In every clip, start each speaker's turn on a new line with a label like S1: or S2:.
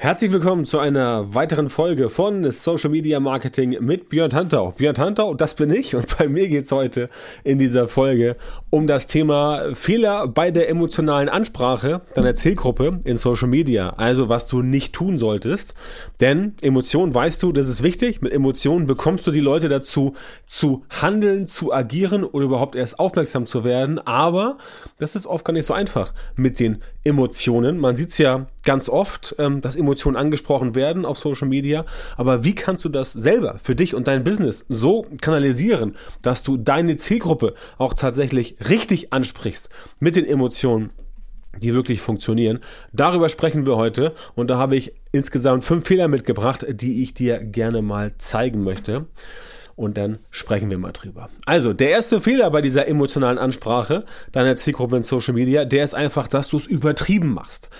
S1: Herzlich willkommen zu einer weiteren Folge von Social Media Marketing mit Björn Tantau. Björn Tantau, das bin ich und bei mir geht's heute in dieser Folge um das Thema Fehler bei der emotionalen Ansprache deiner Zielgruppe in Social Media. Also was du nicht tun solltest. Denn Emotionen, weißt du, das ist wichtig. Mit Emotionen bekommst du die Leute dazu zu handeln, zu agieren oder überhaupt erst aufmerksam zu werden. Aber das ist oft gar nicht so einfach mit den Emotionen. Man sieht's ja ganz oft, ähm, dass Emotionen angesprochen werden auf Social Media. Aber wie kannst du das selber für dich und dein Business so kanalisieren, dass du deine Zielgruppe auch tatsächlich richtig ansprichst mit den Emotionen? die wirklich funktionieren. Darüber sprechen wir heute und da habe ich insgesamt fünf Fehler mitgebracht, die ich dir gerne mal zeigen möchte. Und dann sprechen wir mal drüber. Also, der erste Fehler bei dieser emotionalen Ansprache deiner Zielgruppe in Social Media, der ist einfach, dass du es übertrieben machst.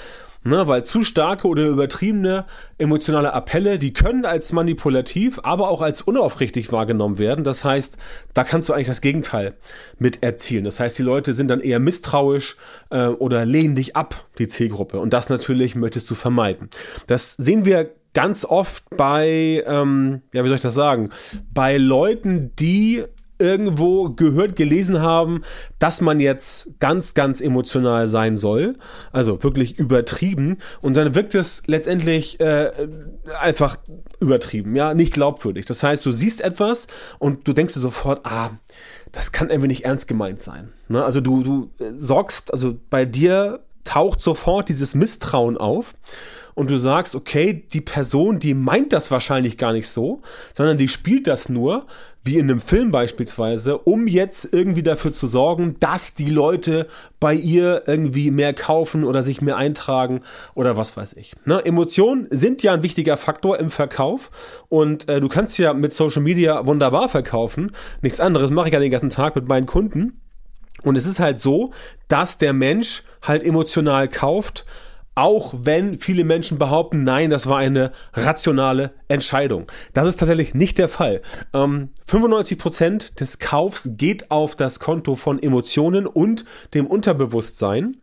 S1: Ne, weil zu starke oder übertriebene emotionale Appelle, die können als manipulativ, aber auch als unaufrichtig wahrgenommen werden. Das heißt, da kannst du eigentlich das Gegenteil mit erzielen. Das heißt, die Leute sind dann eher misstrauisch äh, oder lehnen dich ab, die Zielgruppe. Und das natürlich möchtest du vermeiden. Das sehen wir ganz oft bei, ähm, ja, wie soll ich das sagen, bei Leuten, die irgendwo gehört, gelesen haben, dass man jetzt ganz, ganz emotional sein soll. Also wirklich übertrieben. Und dann wirkt es letztendlich äh, einfach übertrieben, ja, nicht glaubwürdig. Das heißt, du siehst etwas und du denkst dir sofort, ah, das kann irgendwie nicht ernst gemeint sein. Ne? Also du, du sorgst, also bei dir taucht sofort dieses Misstrauen auf und du sagst, okay, die Person, die meint das wahrscheinlich gar nicht so, sondern die spielt das nur, wie in einem Film beispielsweise, um jetzt irgendwie dafür zu sorgen, dass die Leute bei ihr irgendwie mehr kaufen oder sich mehr eintragen oder was weiß ich. Ne? Emotionen sind ja ein wichtiger Faktor im Verkauf und äh, du kannst ja mit Social Media wunderbar verkaufen. Nichts anderes mache ich ja den ganzen Tag mit meinen Kunden. Und es ist halt so, dass der Mensch halt emotional kauft, auch wenn viele Menschen behaupten, nein, das war eine rationale Entscheidung. Das ist tatsächlich nicht der Fall. Ähm, 95% des Kaufs geht auf das Konto von Emotionen und dem Unterbewusstsein.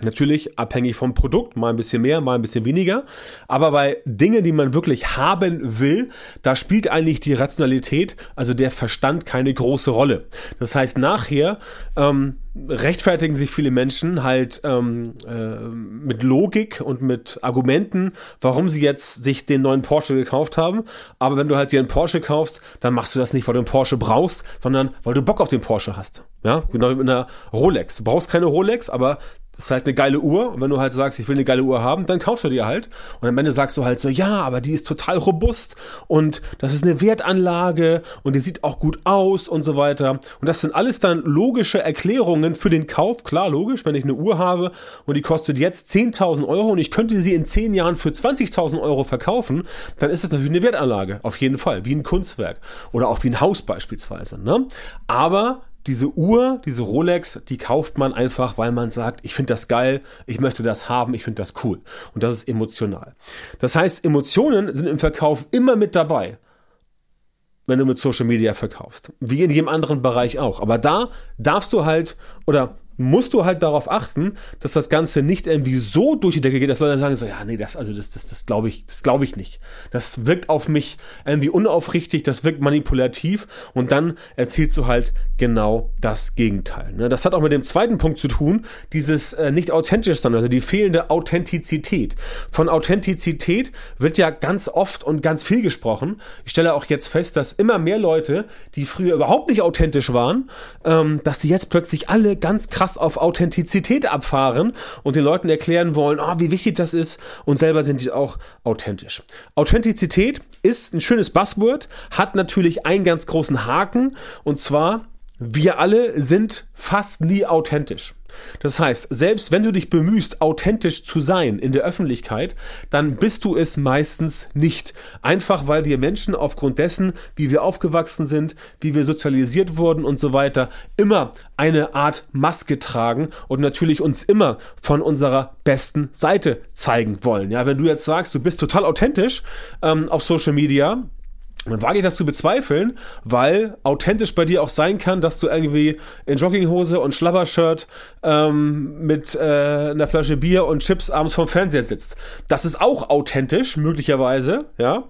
S1: Natürlich abhängig vom Produkt, mal ein bisschen mehr, mal ein bisschen weniger. Aber bei Dingen, die man wirklich haben will, da spielt eigentlich die Rationalität, also der Verstand, keine große Rolle. Das heißt, nachher ähm, rechtfertigen sich viele Menschen halt ähm, äh, mit Logik und mit Argumenten, warum sie jetzt sich den neuen Porsche gekauft haben. Aber wenn du halt dir einen Porsche kaufst, dann machst du das nicht, weil du einen Porsche brauchst, sondern weil du Bock auf den Porsche hast. Ja, genau wie mit einer Rolex. Du brauchst keine Rolex, aber ist halt eine geile Uhr. Und wenn du halt sagst, ich will eine geile Uhr haben, dann kaufst du dir halt. Und am Ende sagst du halt so, ja, aber die ist total robust und das ist eine Wertanlage und die sieht auch gut aus und so weiter. Und das sind alles dann logische Erklärungen, für den Kauf. Klar, logisch, wenn ich eine Uhr habe und die kostet jetzt 10.000 Euro und ich könnte sie in 10 Jahren für 20.000 Euro verkaufen, dann ist das natürlich eine Wertanlage. Auf jeden Fall. Wie ein Kunstwerk. Oder auch wie ein Haus beispielsweise. Ne? Aber diese Uhr, diese Rolex, die kauft man einfach, weil man sagt, ich finde das geil, ich möchte das haben, ich finde das cool. Und das ist emotional. Das heißt, Emotionen sind im Verkauf immer mit dabei wenn du mit Social Media verkaufst. Wie in jedem anderen Bereich auch. Aber da darfst du halt, oder musst du halt darauf achten, dass das Ganze nicht irgendwie so durch die Decke geht, dass Leute sagen so, ja, nee, das, also das, das, das glaube ich, das glaube ich nicht. Das wirkt auf mich irgendwie unaufrichtig, das wirkt manipulativ und dann erzielst du halt genau das Gegenteil. Ne? Das hat auch mit dem zweiten Punkt zu tun, dieses äh, nicht authentisch sein, also die fehlende Authentizität. Von Authentizität wird ja ganz oft und ganz viel gesprochen. Ich stelle auch jetzt fest, dass immer mehr Leute, die früher überhaupt nicht authentisch waren, ähm, dass die jetzt plötzlich alle ganz krass krass auf Authentizität abfahren und den Leuten erklären wollen, oh, wie wichtig das ist und selber sind die auch authentisch. Authentizität ist ein schönes Buzzword, hat natürlich einen ganz großen Haken und zwar wir alle sind fast nie authentisch. Das heißt, selbst wenn du dich bemühst, authentisch zu sein in der Öffentlichkeit, dann bist du es meistens nicht. Einfach weil wir Menschen aufgrund dessen, wie wir aufgewachsen sind, wie wir sozialisiert wurden und so weiter, immer eine Art Maske tragen und natürlich uns immer von unserer besten Seite zeigen wollen. Ja, wenn du jetzt sagst, du bist total authentisch ähm, auf Social Media, dann wage ich das zu bezweifeln, weil authentisch bei dir auch sein kann, dass du irgendwie in Jogginghose und Schlabbershirt ähm, mit äh, einer Flasche Bier und Chips abends vom Fernseher sitzt. Das ist auch authentisch, möglicherweise, ja.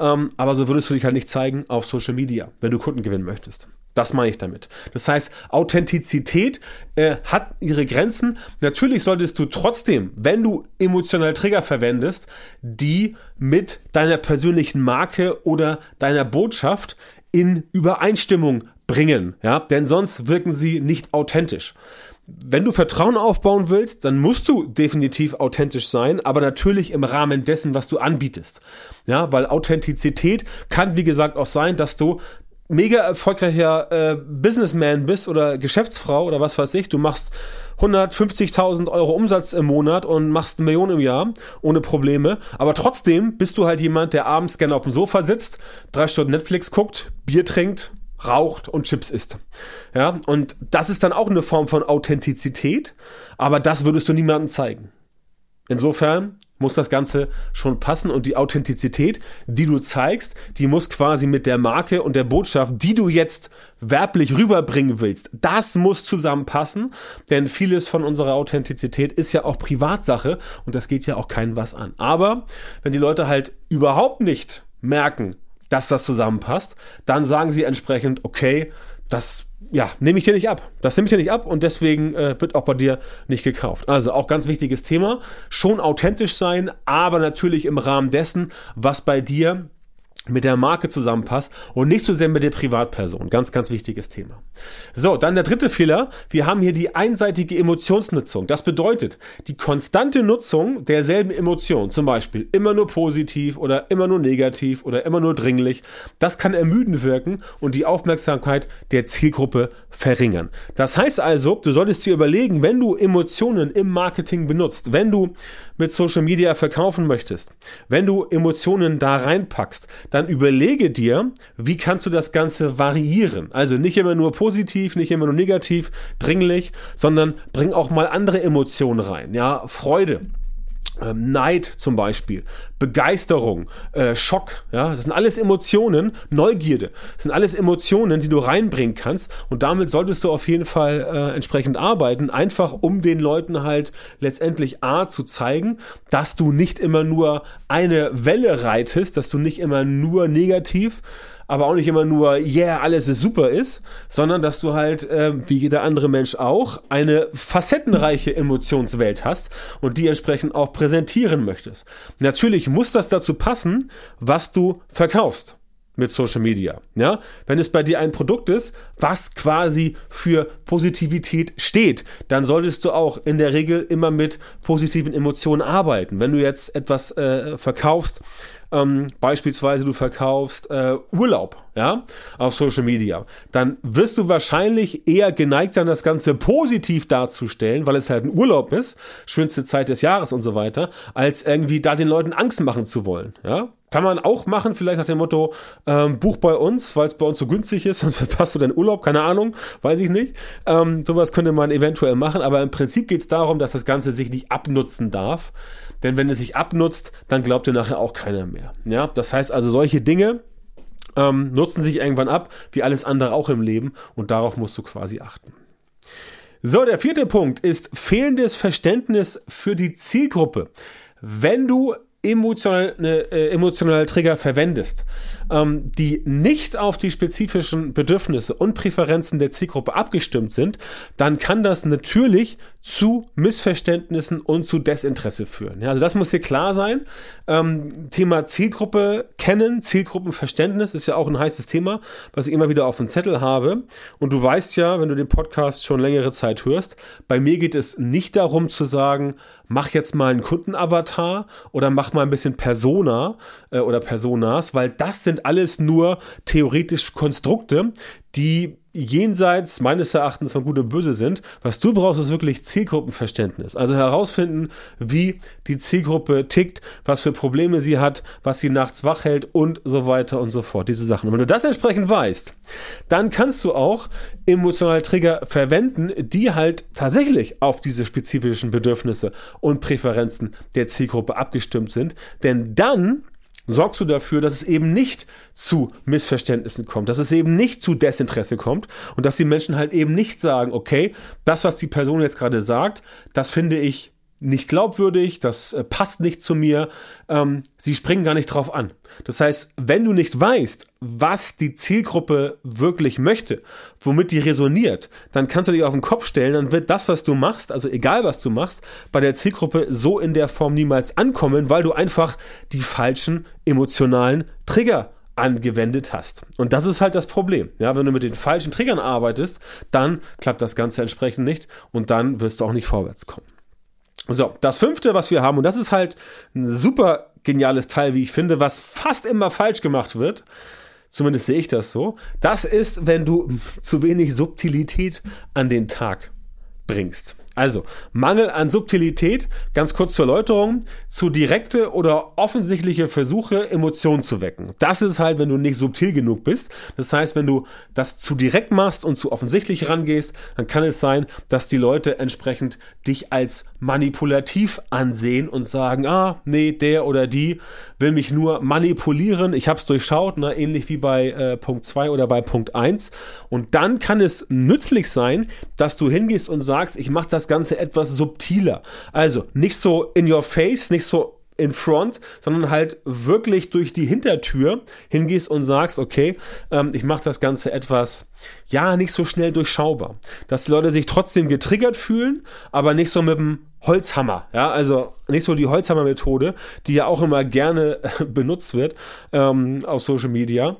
S1: Ähm, aber so würdest du dich halt nicht zeigen auf Social Media, wenn du Kunden gewinnen möchtest. Das meine ich damit. Das heißt, Authentizität äh, hat ihre Grenzen. Natürlich solltest du trotzdem, wenn du emotionale Trigger verwendest, die mit deiner persönlichen Marke oder deiner Botschaft in Übereinstimmung bringen, ja, denn sonst wirken sie nicht authentisch. Wenn du Vertrauen aufbauen willst, dann musst du definitiv authentisch sein, aber natürlich im Rahmen dessen, was du anbietest. Ja, weil Authentizität kann, wie gesagt, auch sein, dass du mega erfolgreicher äh, Businessman bist oder Geschäftsfrau oder was weiß ich, du machst 150.000 Euro Umsatz im Monat und machst eine Million im Jahr ohne Probleme, aber trotzdem bist du halt jemand, der abends gerne auf dem Sofa sitzt, drei Stunden Netflix guckt, Bier trinkt, raucht und Chips isst. Ja, und das ist dann auch eine Form von Authentizität, aber das würdest du niemandem zeigen. Insofern muss das Ganze schon passen und die Authentizität, die du zeigst, die muss quasi mit der Marke und der Botschaft, die du jetzt werblich rüberbringen willst, das muss zusammenpassen, denn vieles von unserer Authentizität ist ja auch Privatsache und das geht ja auch keinen was an. Aber wenn die Leute halt überhaupt nicht merken, dass das zusammenpasst, dann sagen sie entsprechend, okay, das ja, nehme ich dir nicht ab. Das nehme ich dir nicht ab und deswegen äh, wird auch bei dir nicht gekauft. Also auch ganz wichtiges Thema. Schon authentisch sein, aber natürlich im Rahmen dessen, was bei dir mit der Marke zusammenpasst und nicht so sehr mit der Privatperson. Ganz, ganz wichtiges Thema. So, dann der dritte Fehler. Wir haben hier die einseitige Emotionsnutzung. Das bedeutet, die konstante Nutzung derselben Emotion, zum Beispiel immer nur positiv oder immer nur negativ oder immer nur dringlich, das kann ermüdend wirken und die Aufmerksamkeit der Zielgruppe verringern. Das heißt also, du solltest dir überlegen, wenn du Emotionen im Marketing benutzt, wenn du mit Social Media verkaufen möchtest, wenn du Emotionen da reinpackst, dann überlege dir, wie kannst du das Ganze variieren. Also nicht immer nur positiv, nicht immer nur negativ, dringlich, sondern bring auch mal andere Emotionen rein. Ja, Freude. Ähm, Neid zum Beispiel, Begeisterung, äh, Schock, ja, das sind alles Emotionen, Neugierde, das sind alles Emotionen, die du reinbringen kannst. Und damit solltest du auf jeden Fall äh, entsprechend arbeiten, einfach um den Leuten halt letztendlich A zu zeigen, dass du nicht immer nur eine Welle reitest, dass du nicht immer nur negativ aber auch nicht immer nur, yeah, alles ist super ist, sondern dass du halt, äh, wie jeder andere Mensch auch, eine facettenreiche Emotionswelt hast und die entsprechend auch präsentieren möchtest. Natürlich muss das dazu passen, was du verkaufst mit Social Media. Ja, wenn es bei dir ein Produkt ist, was quasi für Positivität steht, dann solltest du auch in der Regel immer mit positiven Emotionen arbeiten. Wenn du jetzt etwas äh, verkaufst, ähm, beispielsweise du verkaufst äh, Urlaub, ja, auf Social Media, dann wirst du wahrscheinlich eher geneigt sein, das Ganze positiv darzustellen, weil es halt ein Urlaub ist, schönste Zeit des Jahres und so weiter, als irgendwie da den Leuten Angst machen zu wollen, ja. Kann man auch machen, vielleicht nach dem Motto, ähm, buch bei uns, weil es bei uns so günstig ist, sonst verpasst du deinen Urlaub, keine Ahnung, weiß ich nicht. Ähm, sowas könnte man eventuell machen, aber im Prinzip geht es darum, dass das Ganze sich nicht abnutzen darf. Denn wenn es sich abnutzt, dann glaubt dir nachher auch keiner mehr. Ja, das heißt also, solche Dinge ähm, nutzen sich irgendwann ab, wie alles andere auch im Leben. Und darauf musst du quasi achten. So, der vierte Punkt ist fehlendes Verständnis für die Zielgruppe. Wenn du emotionale, äh, emotionale Trigger verwendest, ähm, die nicht auf die spezifischen Bedürfnisse und Präferenzen der Zielgruppe abgestimmt sind, dann kann das natürlich zu Missverständnissen und zu Desinteresse führen. Ja, also das muss hier klar sein. Ähm, Thema Zielgruppe kennen, Zielgruppenverständnis ist ja auch ein heißes Thema, was ich immer wieder auf dem Zettel habe. Und du weißt ja, wenn du den Podcast schon längere Zeit hörst, bei mir geht es nicht darum zu sagen, mach jetzt mal einen Kundenavatar oder mach mal ein bisschen Persona äh, oder Personas, weil das sind alles nur theoretisch Konstrukte, die jenseits meines Erachtens von Gut und Böse sind. Was du brauchst, ist wirklich Zielgruppenverständnis. Also herausfinden, wie die Zielgruppe tickt, was für Probleme sie hat, was sie nachts wach hält und so weiter und so fort. Diese Sachen. Und wenn du das entsprechend weißt, dann kannst du auch emotionale Trigger verwenden, die halt tatsächlich auf diese spezifischen Bedürfnisse und Präferenzen der Zielgruppe abgestimmt sind. Denn dann sorgst du dafür, dass es eben nicht zu Missverständnissen kommt, dass es eben nicht zu Desinteresse kommt und dass die Menschen halt eben nicht sagen, okay, das, was die Person jetzt gerade sagt, das finde ich nicht glaubwürdig, das äh, passt nicht zu mir. Ähm, sie springen gar nicht drauf an. Das heißt, wenn du nicht weißt, was die Zielgruppe wirklich möchte, womit die resoniert, dann kannst du dich auf den Kopf stellen, dann wird das, was du machst, also egal was du machst, bei der Zielgruppe so in der Form niemals ankommen, weil du einfach die falschen emotionalen Trigger angewendet hast. Und das ist halt das Problem. Ja, wenn du mit den falschen Triggern arbeitest, dann klappt das Ganze entsprechend nicht und dann wirst du auch nicht vorwärts kommen. So, das fünfte, was wir haben, und das ist halt ein super geniales Teil, wie ich finde, was fast immer falsch gemacht wird. Zumindest sehe ich das so. Das ist, wenn du zu wenig Subtilität an den Tag bringst. Also, Mangel an Subtilität, ganz kurz zur Erläuterung, zu direkte oder offensichtliche Versuche, Emotionen zu wecken. Das ist halt, wenn du nicht subtil genug bist. Das heißt, wenn du das zu direkt machst und zu offensichtlich rangehst, dann kann es sein, dass die Leute entsprechend dich als manipulativ ansehen und sagen, ah, nee, der oder die will mich nur manipulieren. Ich habe es durchschaut, ne? ähnlich wie bei äh, Punkt 2 oder bei Punkt 1. Und dann kann es nützlich sein, dass du hingehst und sagst, ich mache das das Ganze etwas subtiler. Also nicht so in your face, nicht so in front, sondern halt wirklich durch die Hintertür hingehst und sagst, okay, ähm, ich mache das Ganze etwas, ja, nicht so schnell durchschaubar. Dass die Leute sich trotzdem getriggert fühlen, aber nicht so mit dem Holzhammer, ja, also nicht so die Holzhammer-Methode, die ja auch immer gerne benutzt wird ähm, auf Social Media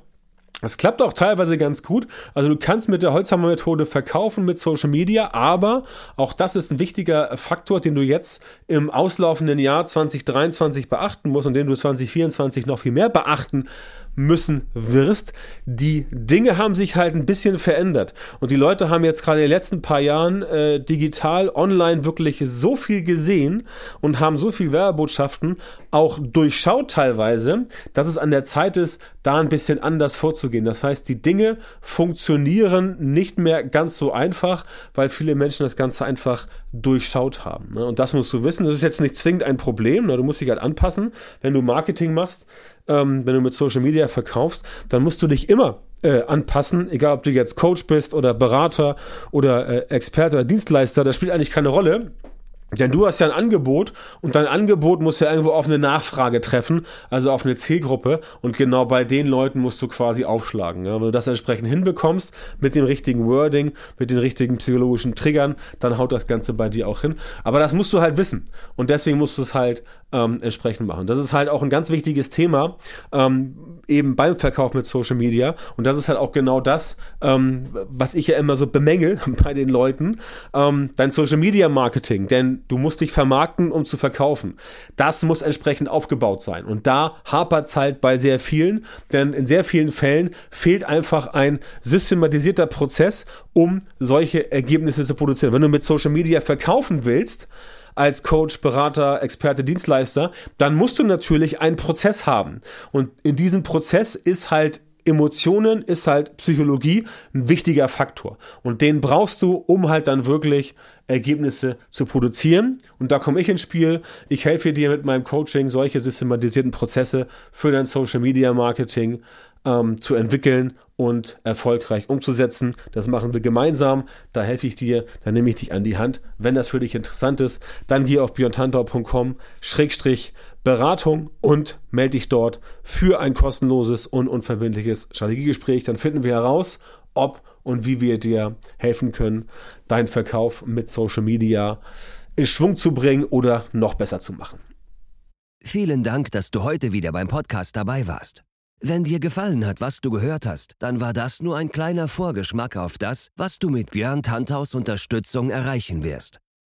S1: es klappt auch teilweise ganz gut. Also du kannst mit der Holzhammer-Methode verkaufen mit Social Media, aber auch das ist ein wichtiger Faktor, den du jetzt im auslaufenden Jahr 2023 beachten musst und den du 2024 noch viel mehr beachten müssen wirst. Die Dinge haben sich halt ein bisschen verändert. Und die Leute haben jetzt gerade in den letzten paar Jahren äh, digital, online wirklich so viel gesehen und haben so viel Werbotschaften auch durchschaut teilweise, dass es an der Zeit ist, da ein bisschen anders vorzugehen. Das heißt, die Dinge funktionieren nicht mehr ganz so einfach, weil viele Menschen das Ganze einfach durchschaut haben. Ne? Und das musst du wissen. Das ist jetzt nicht zwingend ein Problem. Ne? Du musst dich halt anpassen, wenn du Marketing machst ähm, wenn du mit Social Media verkaufst, dann musst du dich immer äh, anpassen, egal ob du jetzt Coach bist oder Berater oder äh, Experte oder Dienstleister, das spielt eigentlich keine Rolle. Denn du hast ja ein Angebot und dein Angebot muss ja irgendwo auf eine Nachfrage treffen, also auf eine Zielgruppe und genau bei den Leuten musst du quasi aufschlagen. Ja? Wenn du das entsprechend hinbekommst mit dem richtigen Wording, mit den richtigen psychologischen Triggern, dann haut das Ganze bei dir auch hin. Aber das musst du halt wissen und deswegen musst du es halt ähm, entsprechend machen. Das ist halt auch ein ganz wichtiges Thema, ähm, eben beim Verkauf mit Social Media. Und das ist halt auch genau das, ähm, was ich ja immer so bemängel bei den Leuten, ähm, dein Social Media Marketing. Denn du musst dich vermarkten, um zu verkaufen. Das muss entsprechend aufgebaut sein. Und da hapert es halt bei sehr vielen, denn in sehr vielen Fällen fehlt einfach ein systematisierter Prozess, um solche Ergebnisse zu produzieren. Wenn du mit Social Media verkaufen willst, als Coach, Berater, Experte, Dienstleister, dann musst du natürlich einen Prozess haben. Und in diesem Prozess ist halt Emotionen ist halt Psychologie ein wichtiger Faktor. Und den brauchst du, um halt dann wirklich Ergebnisse zu produzieren. Und da komme ich ins Spiel. Ich helfe dir mit meinem Coaching, solche systematisierten Prozesse für dein Social Media Marketing ähm, zu entwickeln und erfolgreich umzusetzen. Das machen wir gemeinsam. Da helfe ich dir, da nehme ich dich an die Hand. Wenn das für dich interessant ist, dann geh auf Schrägstrich Beratung und melde dich dort für ein kostenloses und unverbindliches Strategiegespräch. Dann finden wir heraus, ob und wie wir dir helfen können, deinen Verkauf mit Social Media in Schwung zu bringen oder noch besser zu machen.
S2: Vielen Dank, dass du heute wieder beim Podcast dabei warst. Wenn dir gefallen hat, was du gehört hast, dann war das nur ein kleiner Vorgeschmack auf das, was du mit Björn Tanthaus Unterstützung erreichen wirst.